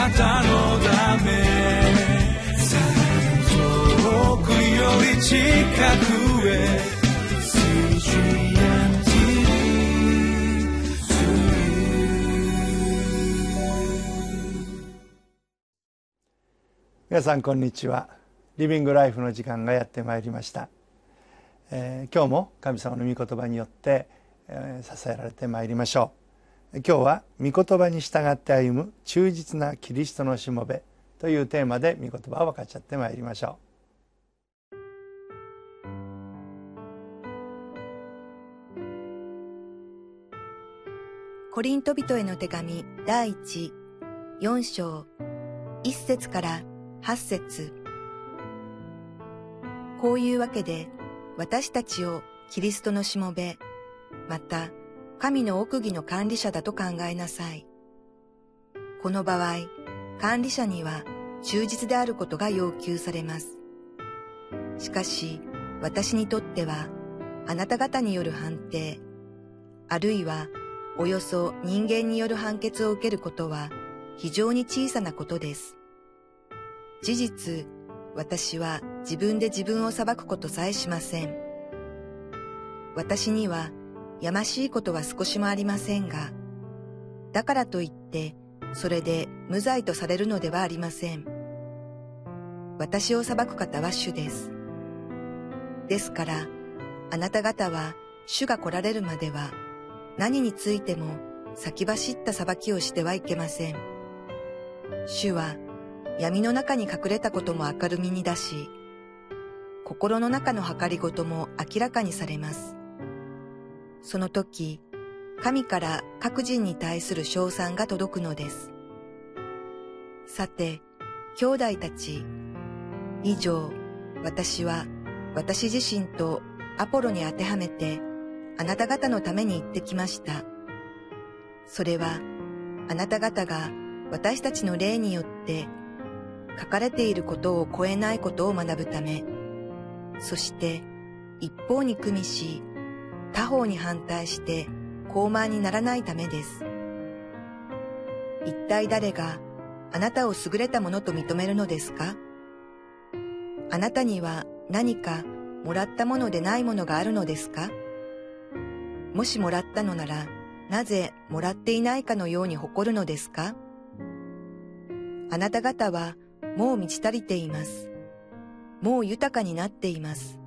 なたのため遠くより近くへ皆さんこんにちは。リビングライフの時間がやってまいりました、えー、今日も神様の御言葉によって、えー、支えられてまいりましょう。今日は御言葉に従って歩む忠実なキリストのしもべというテーマで御言葉を分かっちゃってまいりましょう。コリント人への手紙第一4章1節から8節。こういうわけで私たちをキリストのしもべ、また神の奥義の管理者だと考えなさい。この場合、管理者には忠実であることが要求されます。しかし、私にとっては、あなた方による判定、あるいは、およそ人間による判決を受けることは、非常に小さなことです。事実、私は自分で自分を裁くことさえしません。私にはやましいことは少しもありませんが、だからといってそれで無罪とされるのではありません。私を裁く方は主です。ですから、あなた方は主が来られるまでは何についても先走った裁きをしてはいけません。主は闇の中に隠れたことも明るみに出し、心の中の計りごとも明らかにされます。その時、神から各人に対する称賛が届くのです。さて、兄弟たち、以上、私は私自身とアポロに当てはめて、あなた方のために言ってきました。それは、あなた方が私たちの霊によって書かれていることを超えないことを学ぶため、そして一方に組みし、他方に反対して高慢にならないためです。一体誰があなたを優れたものと認めるのですか？あなたには何かもらったものでないものがあるのですか？もしもらったのなら、なぜもらっていないかのように誇るのですか？あなた方はもう満ち足りています。もう豊かになっています。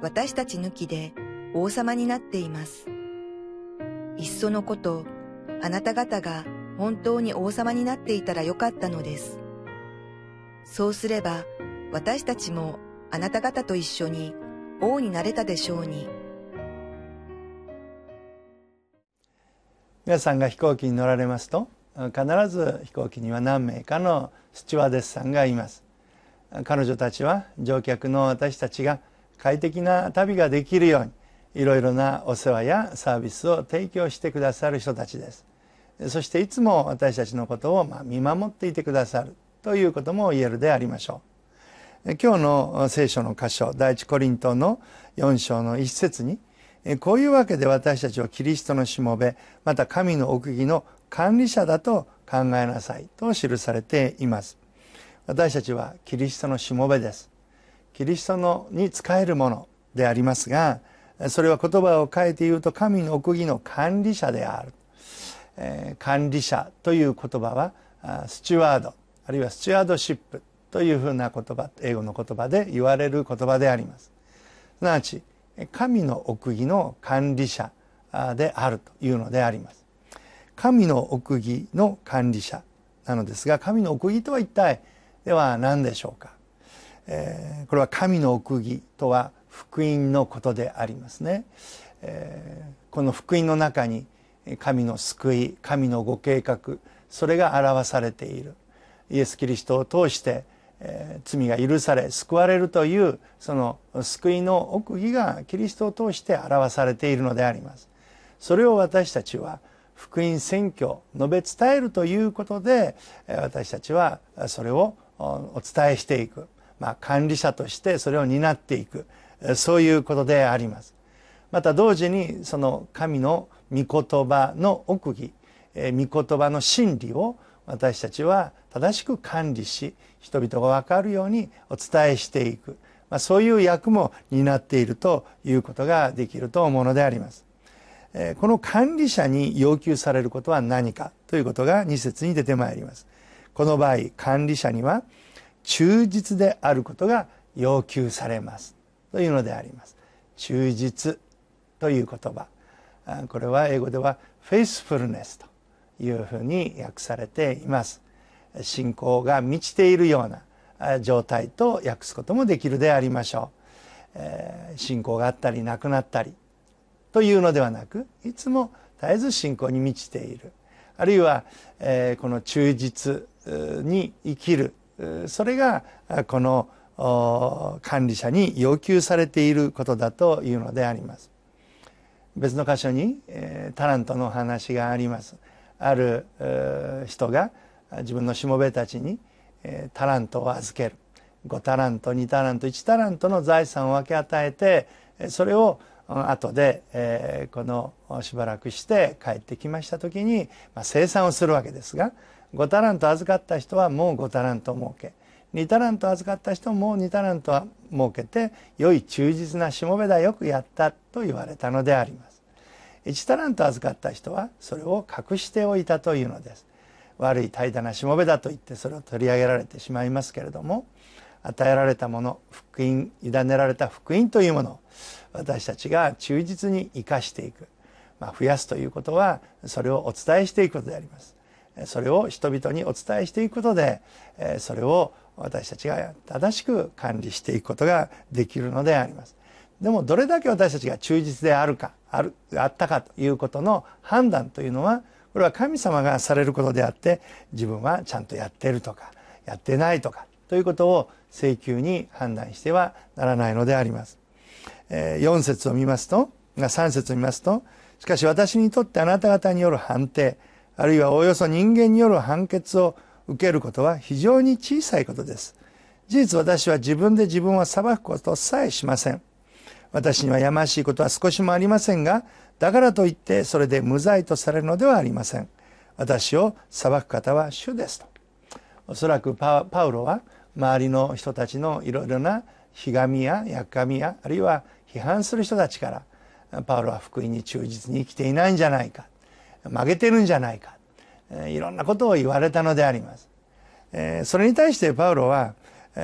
私たち抜きで王様になっています。いっそのこと、あなた方が本当に王様になっていたらよかったのです。そうすれば、私たちもあなた方と一緒に王になれたでしょうに。皆さんが飛行機に乗られますと必ず飛行機には何名かのスチュワーデスさんがいます彼女たちは乗客の私たちが快適な旅ができるようにいろいろなお世話やサービスを提供してくださる人たちです。そしていつも私たちのことを見守っていてくださるということも言えるでありましょう。今日の聖書の箇所第一コリントの4章の一節にこういうわけで私たちはキリストのしもべまた神の奥義の管理者だと考えなさいと記されています。私たちはキリストのしもべです。キリストのに仕えるものでありますがそれは言葉を変えて言うと神の奥義の管理者である、えー、管理者という言葉はスチュワードあるいはスチュワードシップというふうな言葉英語の言葉で言われる言葉であります。すなわち神の奥義の管理者であるというのであります。神の奥義の管理者なのですが神の奥義とは一体では何でしょうか、えー、これは神の奥義とは福音のことでありますね、えー、この福音の中に神の救い神のご計画それが表されている。イエス・キリストを通して、えー、罪が許され救われるというその救いの奥義がキリストを通して表されているのであります。それを私たちは福音宣教述べ伝えるということで私たちはそれをお伝えしていく、まあ、管理者としてそれを担っていく。そういうことであります。また同時にその神の御言葉の奥義御言葉の真理を私たちは正しく管理し人々が分かるようにお伝えしていく、まあ、そういう役も担っているということができると思うのであります。この管理者に要求されることは何か？ということが2節に出てまいります。この場合管理者には忠実であることが要求されますというのであります。忠実という言葉。これは英語では faithfulness というふうに訳されています。信仰が満ちているような状態と訳すこともできるでありましょう、え、信仰があったりなくなったり。というのではなくいつも絶えず信仰に満ちている。あるいは、え、この忠実に生きる。それがこの管理者に要求されていることだというのであります。別の箇所に、えー、タラントの話があります。ある人が自分のしもべたちに、えー、タラントを預ける。5タラント2タラント1タラントの財産を分け与えてそれを後で、えー、このしばらくして帰ってきました時に、まあ、生産をするわけですが5タラント預かった人はもう5タラント儲け。2タラント預かった人も2タラントは設けて良い忠実なしもべだよくやったと言われたのであります。1タラント預かった人はそれを隠しておいたというのです。悪い怠惰なしもべだと言ってそれを取り上げられてしまいますけれども与えられたもの福音委ねられた福音というものを私たちが忠実に生かしていく、まあ、増やすということはそれをお伝えしていくことであります。それを人々にお伝えしていくことでそれを私たちが正しく管理していくことができるのでありますでもどれだけ私たちが忠実であるかあるあったかということの判断というのはこれは神様がされることであって自分はちゃんとやってるとかやってないとかということを請求に判断してはならないのであります。え4節を見ますと3節を見ますとしかし私にとってあなた方による判定あるいはおおよそ人間による判決を受けることは非常に小さいことです。事実私は自分で自分を裁くことさえしません。私にはやましいことは少しもありませんが、だからといってそれで無罪とされるのではありません。私を裁く方は主ですと。おそらくパウロは周りの人たちのいろいろなひがみややっかみやあるいは批判する人たちからパウロは福音に忠実に生きていないんじゃないか曲げてるんじゃないかいろんなことを言われたのであります。それに対してパウロは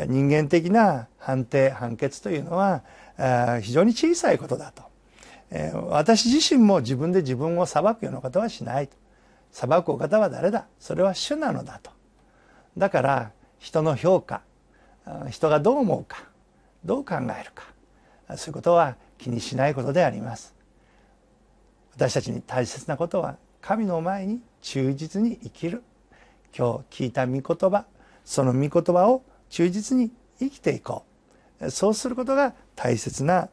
人間的な判定判決というのは非常に小さいことだと。私自身も自分で自分を裁くようなことはしないと。裁くお方は誰だ？それは主なのだと。だから人の評価人がどう思うかどう考えるかそういうことは気にしないことであります。私たちに大切なことは神の前に忠実に生きる。今日聞いた御言葉その御言葉を忠実に生きていこう。そうすることが大切な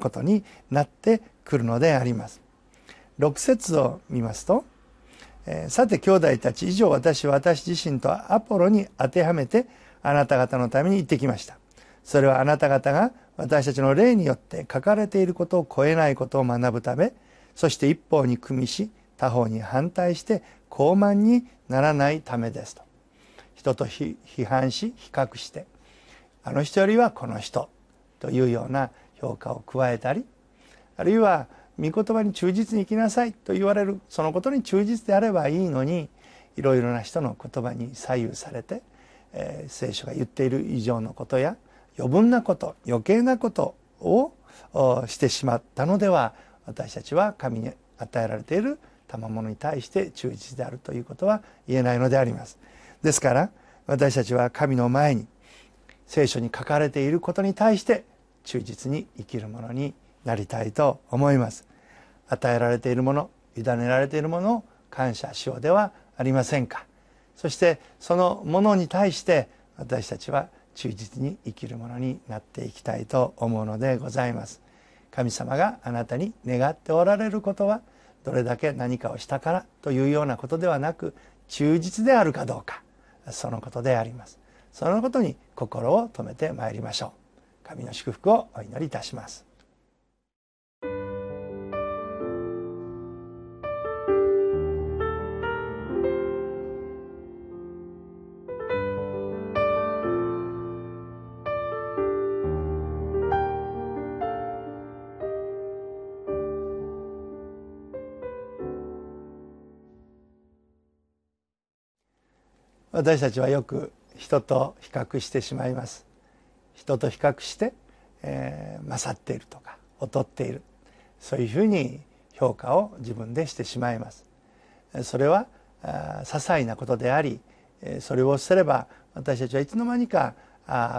ことになってくるのであります。6節を見ますと「さて兄弟たち以上私は私自身とアポロに当てはめてあなた方のために行ってきました」それはあなた方が私たちの霊によって書かれていることを超えないことを学ぶためそして一方に組みし他方に反対して傲慢にならないためですと。人と批判し比較してあの人よりはこの人というような評価を加えたりあるいは御言葉に忠実に生きなさいと言われるそのことに忠実であればいいのにいろいろな人の言葉に左右されて、えー、聖書が言っている以上のことや余分なこと余計なことをしてしまったのでは私たちは神に与えられている賜物に対して忠実であるということは言えないのであります。ですから私たちは神の前に聖書に書かれていることに対して忠実に生きるものになりたいと思います。与えられているもの委ねられているものを感謝しようではありませんか。そしてそのものに対して私たちは忠実に生きるものになっていきたいと思うのでございます。神様があなたに願っておられることはどれだけ何かをしたからというようなことではなく忠実であるかどうかそのことであります。そのことに心を止めてまいりましょう。神の祝福をお祈りいたします。私たちはよく人と比較してしまいます。人と比較して、えー、勝っているとか劣っている。そういうふうに評価を自分でしてしまいます。それは些細なことでありそれをすれば私たちはいつの間にか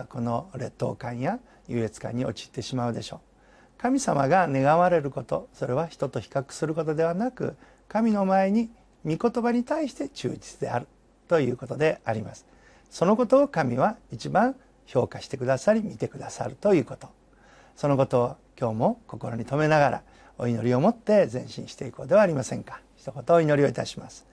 この劣等感や優越感に陥ってしまうでしょう。神様が願われることそれは人と比較することではなく神の前に御言葉に対して忠実である。ということであります。そのことを神は一番評価してくださり見てくださるということ。そのことを今日も心に留めながらお祈りを持って前進していこうではありませんか。一言お祈りをいたします。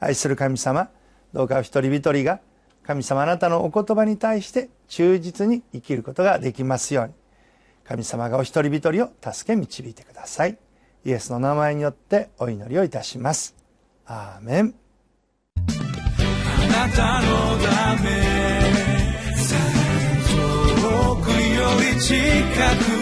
愛する神様どうかお一人一人が神様あなたのお言葉に対して忠実に生きることができますように。神様がお一人一人を助け導いてください。イエスの名前によってお祈りをいたします。アーメン。なたのため。遠くより近く。